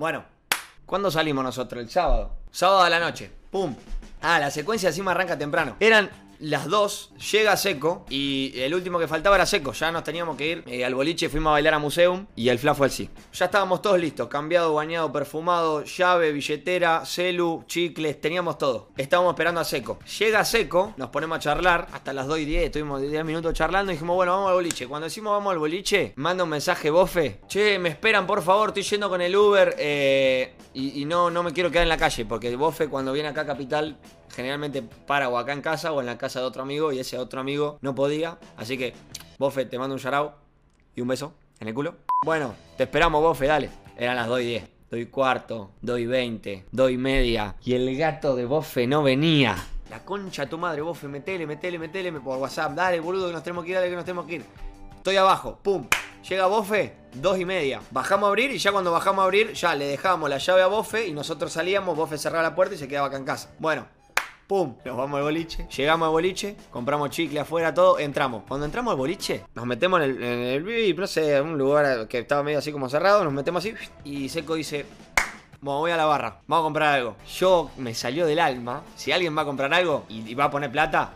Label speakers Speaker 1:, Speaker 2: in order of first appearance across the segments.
Speaker 1: Bueno, ¿cuándo salimos nosotros? El sábado. Sábado a la noche. ¡Pum! Ah, la secuencia encima arranca temprano. Eran las dos, llega Seco y el último que faltaba era Seco. Ya nos teníamos que ir eh, al boliche, fuimos a bailar a Museum y el Fla fue al sí. Ya estábamos todos listos, cambiado, bañado, perfumado, llave, billetera, celu, chicles, teníamos todo. Estábamos esperando a Seco. Llega Seco, nos ponemos a charlar hasta las 2 y 10, estuvimos 10 minutos charlando y dijimos, bueno, vamos al boliche. Cuando decimos vamos al boliche, manda un mensaje bofe. Che, me esperan, por favor, estoy yendo con el Uber eh, y, y no, no me quiero quedar en la calle porque bofe cuando viene acá a Capital generalmente para o acá en casa o en la casa de otro amigo y ese otro amigo no podía. Así que, Bofe, te mando un shout y un beso en el culo. Bueno, te esperamos, Bofe, dale. Eran las 2 y 10. Doy cuarto, doy 20, doy media. Y el gato de Bofe no venía. La concha tu madre, Bofe, metele, metele, metele por WhatsApp. Dale, boludo, que nos tenemos que ir, dale, que nos tenemos que ir. Estoy abajo, pum. Llega Bofe, dos y media. Bajamos a abrir y ya cuando bajamos a abrir, ya le dejamos la llave a Bofe y nosotros salíamos, Bofe cerraba la puerta y se quedaba acá en casa. Bueno, pum, nos vamos al boliche. Llegamos al boliche, compramos chicle afuera, todo, entramos. Cuando entramos al boliche, nos metemos en el, en no sé, un lugar que estaba medio así como cerrado, nos metemos así y Seco dice, bueno, voy a la barra, vamos a comprar algo. Yo me salió del alma, si alguien va a comprar algo y, va a poner plata,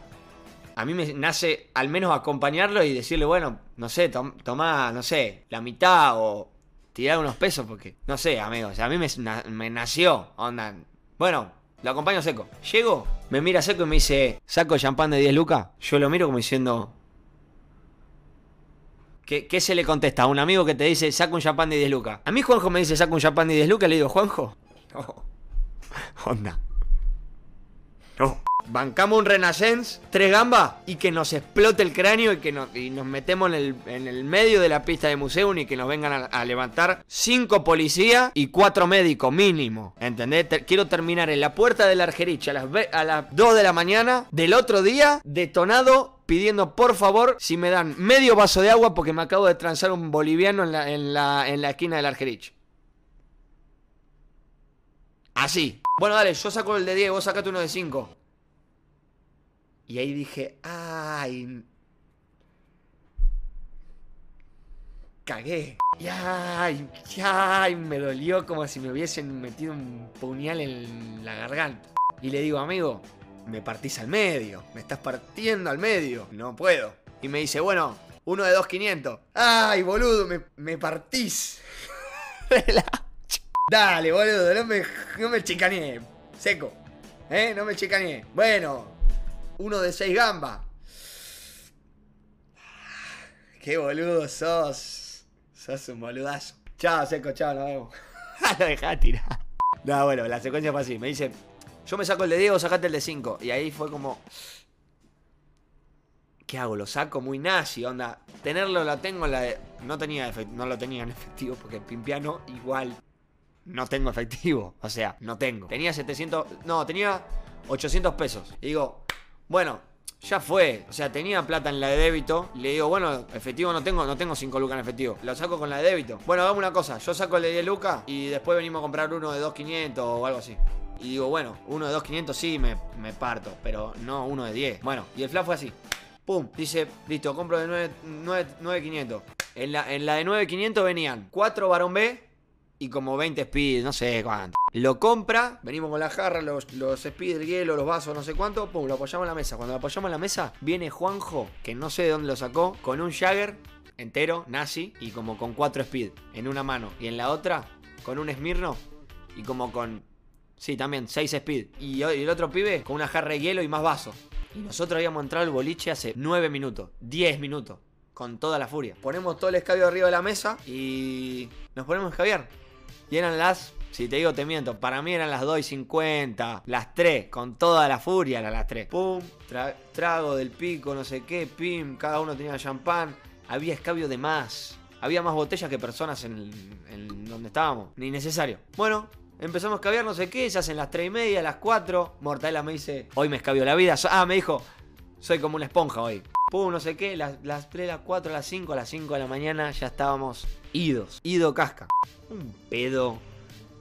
Speaker 1: a mí me nace al menos acompañarlo y decirle, bueno, no sé, tom- toma, no sé, la mitad o tirar unos pesos porque, no sé, amigos, a mí me, me nació, onda. Bueno, lo acompaño Seco. Llego, me mira Seco y me dice, ¿saco champán de 10 lucas? Yo lo miro como diciendo... ¿Qué, qué se le contesta a un amigo que te dice, saca un champán de 10 lucas? A mí Juanjo me dice, saca un champán de 10 lucas, le digo, Juanjo, no. Onda. Bancamos un Renaissance, tres gambas y que nos explote el cráneo y que nos, metemos en el, medio de la pista de museo y que nos vengan a, levantar cinco policías y cuatro médicos mínimo. ¿Entendés? Te- quiero terminar en la puerta del Argerich a las, a las 2 de la mañana del otro día, detonado, pidiendo por favor si me dan medio vaso de agua porque me acabo de transar un boliviano la, la, en la esquina del Argerich. Así. Bueno, dale, yo saco el de 10, vos sacate uno de 5. Y ahí dije, ay. Cagué. Y ay, ay, me dolió como si me hubiesen metido un puñal en la garganta. Y le digo, amigo, me partís al medio. Me estás partiendo al medio. No puedo. Y me dice, bueno, uno de 2.500. Ay, boludo, me, me partís. Dale, boludo, no me, no me chicaneé. Seco. ¿Eh? No me chicaneé. Bueno, uno de seis gambas. Qué boludo sos. Sos un boludazo. Chao, Seco, chao, nos vemos. Lo dejá tirar. No, bueno, la secuencia fue así. Me dice, yo me saco el de Diego, sacate el de 5. Y ahí fue como... ¿Qué hago? Lo saco muy nazi, onda. Tenerlo lo tengo en la de... No, tenía no lo tenía en efectivo porque pimpiano igual no tengo efectivo. O sea, no tengo. Tenía 700. No, tenía 800 pesos. Y digo, bueno, ya fue. O sea, tenía plata en la de débito. Le digo, bueno, efectivo no tengo, no tengo 5 lucas en efectivo. Lo saco con la de débito. Bueno, hagamos una cosa. Yo saco el de 10 lucas y después venimos a comprar uno de 2.500 o algo así. Y digo, bueno, uno de 2.500 sí me, me parto, pero no uno de 10. Bueno, y el flash fue así. Pum, dice, listo, compro de 9, 9, 9.500. En la, en la de 9.500 venían 4 varón B y como 20 speed, no sé cuánto. Lo compra, venimos con la jarra, los, los speed, el hielo, los vasos, no sé cuánto, pum, lo apoyamos en la mesa. Cuando lo apoyamos en la mesa, viene Juanjo, que no sé de dónde lo sacó, con un Jagger entero, nazi, y como con 4 speed en una mano. Y en la otra, con un Smirno y como con, sí, también 6 speed. Y, y el otro pibe con una jarra de hielo y más vasos. Y nosotros habíamos entrado al boliche hace 9 minutos, 10 minutos, con toda la furia. Ponemos todo el escabio arriba de la mesa y nos ponemos a escabiar. Y eran las, si te digo te miento, para mí eran las 2 y 50, las 3, con toda la furia eran las 3. Pum, tra- trago del pico, no sé qué, pim, cada uno tenía champán, había escabio de más. Había más botellas que personas en, en donde estábamos, ni necesario. Bueno, Empezamos a escabiar, no sé qué, se hacen las 3 y media, las 4. Mortadela me dice, hoy me escabio la vida. Ah, me dijo, soy como una esponja hoy. Pum, no sé qué, las, las 3, las 4, las 5, a las 5 de la mañana ya estábamos idos. Ido casca. Un pedo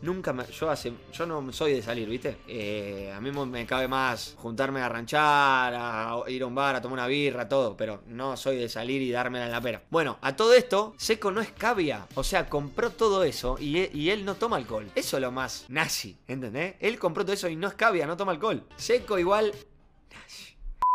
Speaker 1: Nunca me. Yo no soy de salir, ¿viste? Eh, a mí me cabe más juntarme a ranchar, a ir a un bar, a tomar una birra, todo. Pero no soy de salir y dármela en la pera. Bueno, a todo esto, Seco no es cabia. O sea, compró todo eso y, e, y él no toma alcohol. Eso es lo más nazi, ¿entendés? Él compró todo eso y no es cabia, no toma alcohol. Seco igual. Nazi.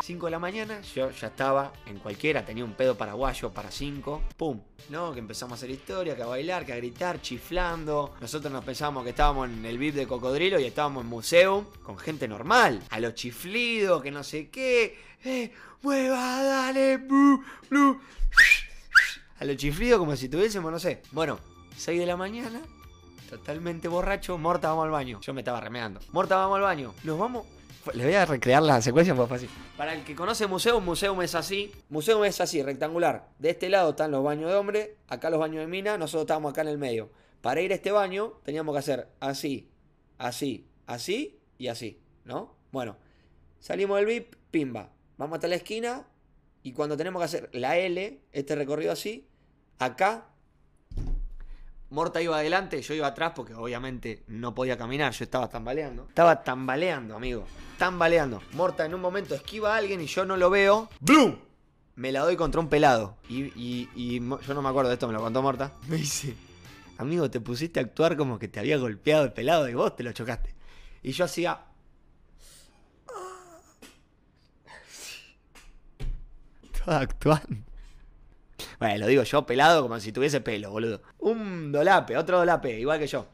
Speaker 1: 5 de la mañana, yo ya estaba en cualquiera, tenía un pedo paraguayo para 5, pum, ¿no? Que empezamos a hacer historia, que a bailar, que a gritar, chiflando. Nosotros nos pensábamos que estábamos en el VIP de Cocodrilo y estábamos en museo con gente normal, a los chiflidos, que no sé qué, eh, mueva, dale. A los chiflidos como si tuviésemos, no sé. Bueno, 6 de la mañana, totalmente borracho, Morta, vamos al baño. Yo me estaba remeando. Morta, vamos al baño. Nos vamos le voy a recrear la secuencia fue fácil. Para el que conoce museo, museo es así. Museo es así, rectangular. De este lado están los baños de hombre, acá los baños de mina, nosotros estábamos acá en el medio. Para ir a este baño teníamos que hacer así, así, así y así, ¿no? Bueno, salimos del VIP, pimba. Vamos hasta la esquina y cuando tenemos que hacer la L, este recorrido así, acá Morta iba adelante, yo iba atrás porque obviamente no podía caminar, yo estaba tambaleando. Estaba tambaleando, amigo. Tambaleando. Morta en un momento esquiva a alguien y yo no lo veo. ¡Blum! Me la doy contra un pelado. Y, yo no me acuerdo de esto, me lo contó Morta. Me dice, amigo, te pusiste a actuar como que te había golpeado el pelado y vos te lo chocaste. Y yo hacía... Estaba actuando. Bueno, lo digo yo pelado como si tuviese pelo, boludo. Un dolape, otro dolape, igual que yo.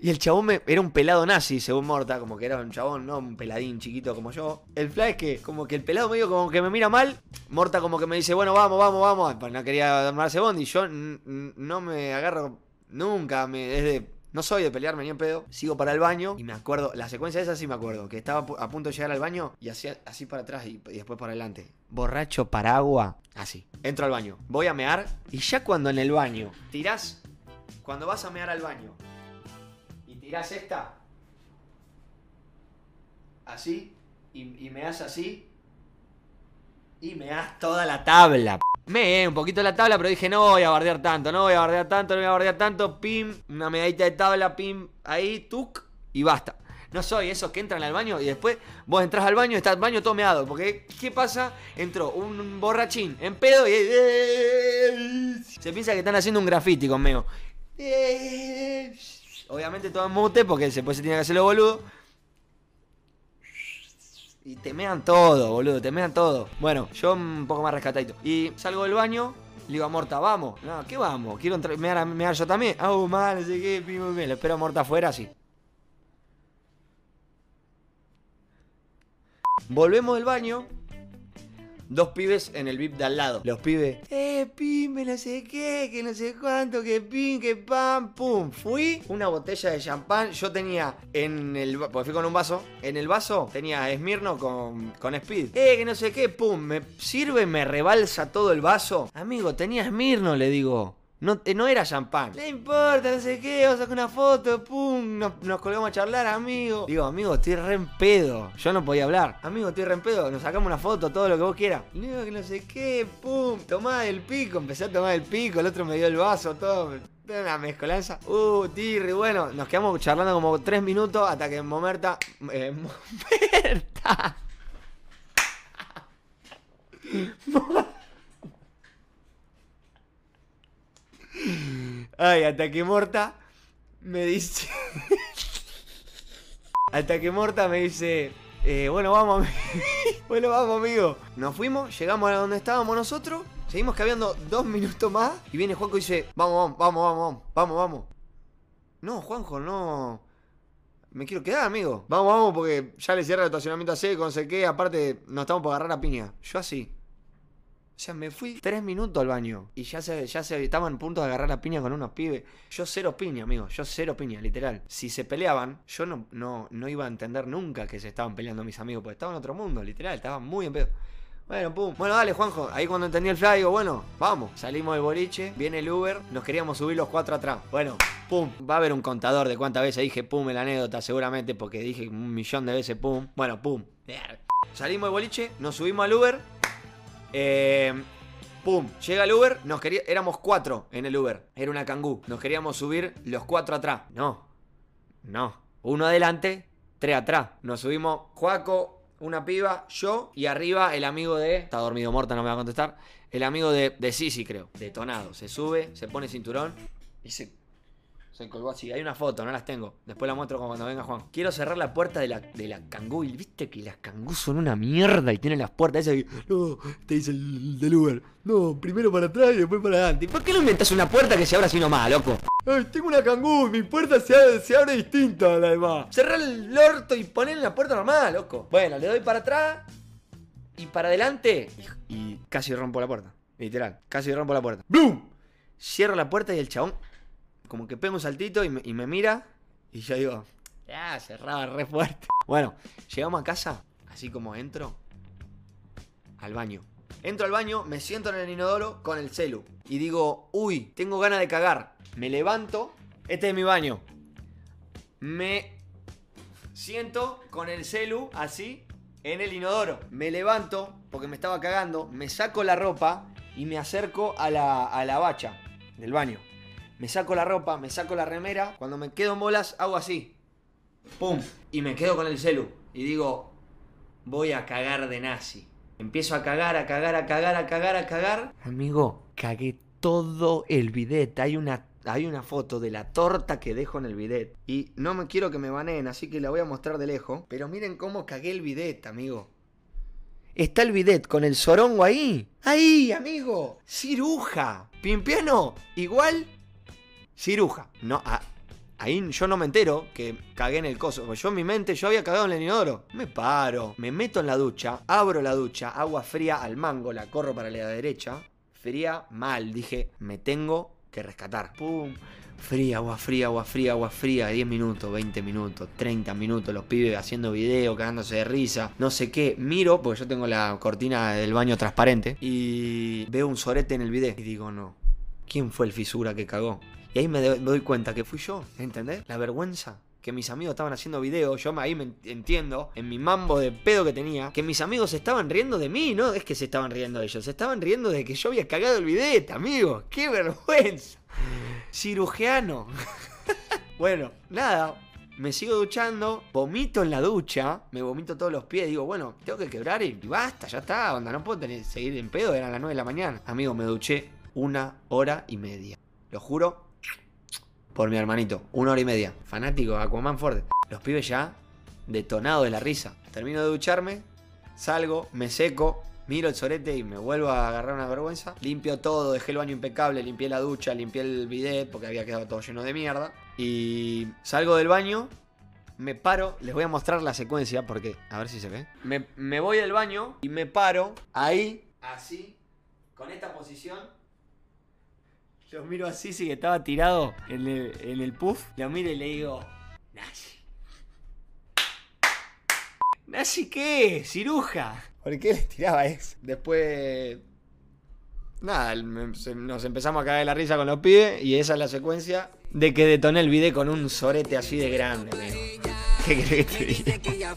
Speaker 1: Y el chabón era un pelado nazi, según Morta, como que era un chabón, no un peladín chiquito como yo. El fly es que, como que el pelado medio como que me mira mal, Morta como que me dice, bueno, vamos, vamos, vamos. Pues no quería armarse bondi, yo no me agarro nunca, me, desde no soy de pelearme ni en pedo. Sigo para el baño y me acuerdo, la secuencia esa sí me acuerdo, que estaba a punto de llegar al baño y hacía así para atrás y, después para adelante. Borracho para agua, así. Entro al baño, voy a mear y ya cuando en el baño tirás, cuando vas a mear al baño y tirás esta, así, y, y me das así, y me das toda la tabla. Me un poquito la tabla, pero dije, no voy a bardear tanto, no voy a bardear tanto, no voy a bardear tanto. Pim, una medallita de tabla, pim, ahí, tuk, y basta. No soy esos que entran al baño y después vos entras al baño y está el baño todo meado. Porque, ¿qué pasa? Entró un borrachín en pedo y. Se piensa que están haciendo un graffiti conmigo. Obviamente todo en mute porque después se tiene que hacerlo boludo. Y te mean todo, boludo, te mean todo. Bueno, yo un poco más rescatadito. Y salgo del baño, le digo a Morta, vamos. No, ¿qué vamos? Quiero mear, mear yo también. Ah, oh, mal, no sé qué, pimo, Le espero a Morta afuera así. Volvemos del baño dos pibes en el VIP de al lado. Los pibes, eh, pime, no sé qué, que no sé cuánto, que pin, que pam, pum. Fui, una botella de champán. Yo tenía en el. Porque fui con un vaso. En el vaso tenía Esmirno con, con Speed. Eh, que no sé qué, pum. Me sirve, me rebalsa todo el vaso. Amigo, tenía Esmirno, le digo. No, eh, no era champán. No importa, no sé qué, vamos a sacar una foto, pum, nos, colgamos a charlar, amigo. Digo, amigo, estoy re en pedo. Yo no podía hablar. Amigo, estoy re en pedo, nos sacamos una foto, todo lo que vos quieras. Digo que no sé qué, pum, tomá el pico, empecé a tomar el pico, el otro me dio el vaso, todo. Una mezcolanza. Uh, tirri, bueno, nos quedamos charlando como tres minutos hasta que Momerta. Eh, Momerta. Ay, hasta que Morta me dice. hasta que Morta me dice. Eh, bueno, vamos, bueno, vamos, amigo. Nos fuimos, llegamos a donde estábamos nosotros. Seguimos cabiendo dos minutos más. Y viene Juanjo y dice: Vamos, vamos, vamos, vamos, vamos, vamos. No, Juanjo, no. Me quiero quedar, amigo. Vamos, vamos, porque ya le cierra el estacionamiento a seco, no sé qué. Aparte, nos estamos por agarrar a piña. Yo así. O sea, me fui tres minutos al baño y ya se, ya se estaban a punto de agarrar la piña con unos pibes. Yo cero piña, amigo. Yo cero piña, literal. Si se peleaban, yo no, no, no iba a entender nunca que se estaban peleando mis amigos, porque estaban en otro mundo, literal. Estaban muy en pedo. Bueno, pum. Bueno, dale, Juanjo. Ahí cuando entendí el fly, digo, bueno, vamos. Salimos del boliche, viene el Uber, nos queríamos subir los cuatro atrás. Bueno, pum. Va a haber un contador de cuántas veces dije pum en la anécdota, seguramente, porque dije un millón de veces pum. Bueno, pum. Salimos del boliche, nos subimos al Uber. Eh, Pum, llega el Uber, nos quería, éramos cuatro en el Uber, era una cangú, nos queríamos subir los cuatro atrás. No, No. Uno adelante, tres atrás. Nos subimos Juaco, una piba, yo y arriba el amigo de. Está dormido Morta, no me va a contestar. El amigo de, de Sisi, creo. Detonado. Se sube, se pone cinturón y se se colgó así. Hay una foto, no las tengo. Después la muestro cuando venga Juan. Quiero cerrar la puerta de la, de la Kangoo. Y viste que las Kangoo son una mierda y tienen las puertas esas que. No, te dice el del Uber. No, primero para atrás y después para adelante. ¿Por qué no inventas una puerta que se abra así nomás, loco? Ay, tengo una Kangoo, mi puerta se abre, se abre distinta a la demás. Cerrar el orto y poner la puerta normal, loco. Bueno, le doy para atrás y para adelante. Y, y casi rompo la puerta. Literal, casi rompo la puerta. ¡Blum! Cierro la puerta y el chabón como que pega un saltito y me, mira. Y yo digo, ya, cerraba re fuerte. Bueno, llegamos a casa, así como entro, al baño. Entro al baño, me siento en el inodoro con el celu. Y digo, uy, tengo ganas de cagar. Me levanto, este es mi baño. Me siento con el celu así en el inodoro. Me levanto porque me estaba cagando, me saco la ropa y me acerco a la, a la bacha del baño me saco la ropa, me saco la remera, cuando me quedo en bolas hago así. ¡Pum! Y me quedo con el celu. Y digo, voy a cagar de nazi. Empiezo a cagar, a cagar, a cagar, a cagar, a cagar. Amigo, cagué todo el bidet. Hay una, hay una foto de la torta que dejo en el bidet. Y no me quiero que me baneen, así que la voy a mostrar de lejos. Pero miren cómo cagué el bidet, amigo. Está el bidet con el sorongo ahí. Ahí, amigo. Ciruja. Pimpiano. Igual ciruja. No, ahí yo no me entero que cagué en el coso. Yo en mi mente, yo había cagado en el inodoro. Me paro, me meto en la ducha, abro la ducha, agua fría al mango, la corro para la derecha. Fría mal, dije, me tengo que rescatar. Pum. Fría, agua fría, agua fría, agua fría, 10 minutos, 20 minutos, 30 minutos, los pibes haciendo video, cagándose de risa, no sé qué. Miro, porque yo tengo la cortina del baño transparente, y veo un sorete en el video. Y digo, no, ¿quién fue el fisura que cagó? Y ahí me, doy cuenta que fui yo, ¿entendés? La vergüenza que mis amigos estaban haciendo videos, yo ahí me entiendo, en mi mambo de pedo que tenía, que mis amigos estaban riendo de mí, no es que se estaban riendo de ellos, se estaban riendo de que yo había cagado el bidet, amigo, qué vergüenza. Cirujiano. bueno, nada, me sigo duchando, vomito en la ducha, me vomito todos los pies, digo, bueno, tengo que quebrar y basta, ya está, onda, no puedo seguir en pedo, eran las 9 de la mañana. Amigo, me duché una hora y media. Lo juro, por mi hermanito. Una hora y media. Fanático, Aquaman fuerte. Los pibes ya detonados de la risa. Termino de ducharme, salgo, me seco, miro el sorete y me vuelvo a agarrar una vergüenza. Limpio todo, dejé el baño impecable, limpié la ducha, limpié el bidet porque había quedado todo lleno de mierda. Y salgo del baño, me paro, les voy a mostrar la secuencia porque, a ver si se ve. Me, me voy del baño y me paro ahí, así, con esta posición lo miro así, sí que estaba tirado en el, en el puff. Lo miro y le digo, Nazi. ¿Nazi qué? Ciruja. ¿Por qué le tiraba eso? Después... Nada, nos empezamos a caer la risa con los pibes y esa es la secuencia de que detoné el video con un sorete así de grande, ¿Qué crees que te diga?